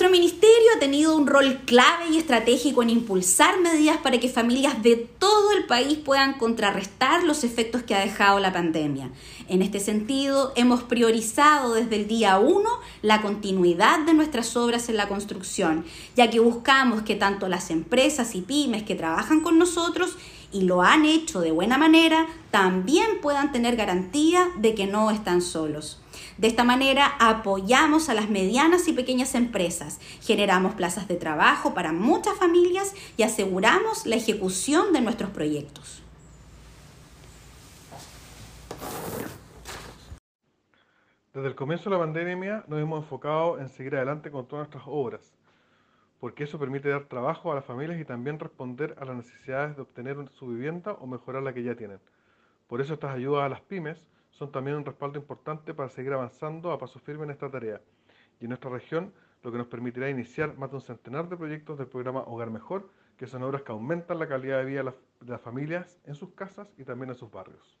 Nuestro ministerio ha tenido un rol clave y estratégico en impulsar medidas para que familias de todo el país puedan contrarrestar los efectos que ha dejado la pandemia. En este sentido, hemos priorizado desde el día 1 la continuidad de nuestras obras en la construcción, ya que buscamos que tanto las empresas y pymes que trabajan con nosotros y lo han hecho de buena manera, también puedan tener garantía de que no están solos. De esta manera apoyamos a las medianas y pequeñas empresas, generamos plazas de trabajo para muchas familias y aseguramos la ejecución de nuestros proyectos. Desde el comienzo de la pandemia nos hemos enfocado en seguir adelante con todas nuestras obras, porque eso permite dar trabajo a las familias y también responder a las necesidades de obtener su vivienda o mejorar la que ya tienen. Por eso estas ayudas a las pymes son también un respaldo importante para seguir avanzando a paso firme en esta tarea y en nuestra región lo que nos permitirá iniciar más de un centenar de proyectos del programa Hogar Mejor, que son obras que aumentan la calidad de vida de las familias en sus casas y también en sus barrios.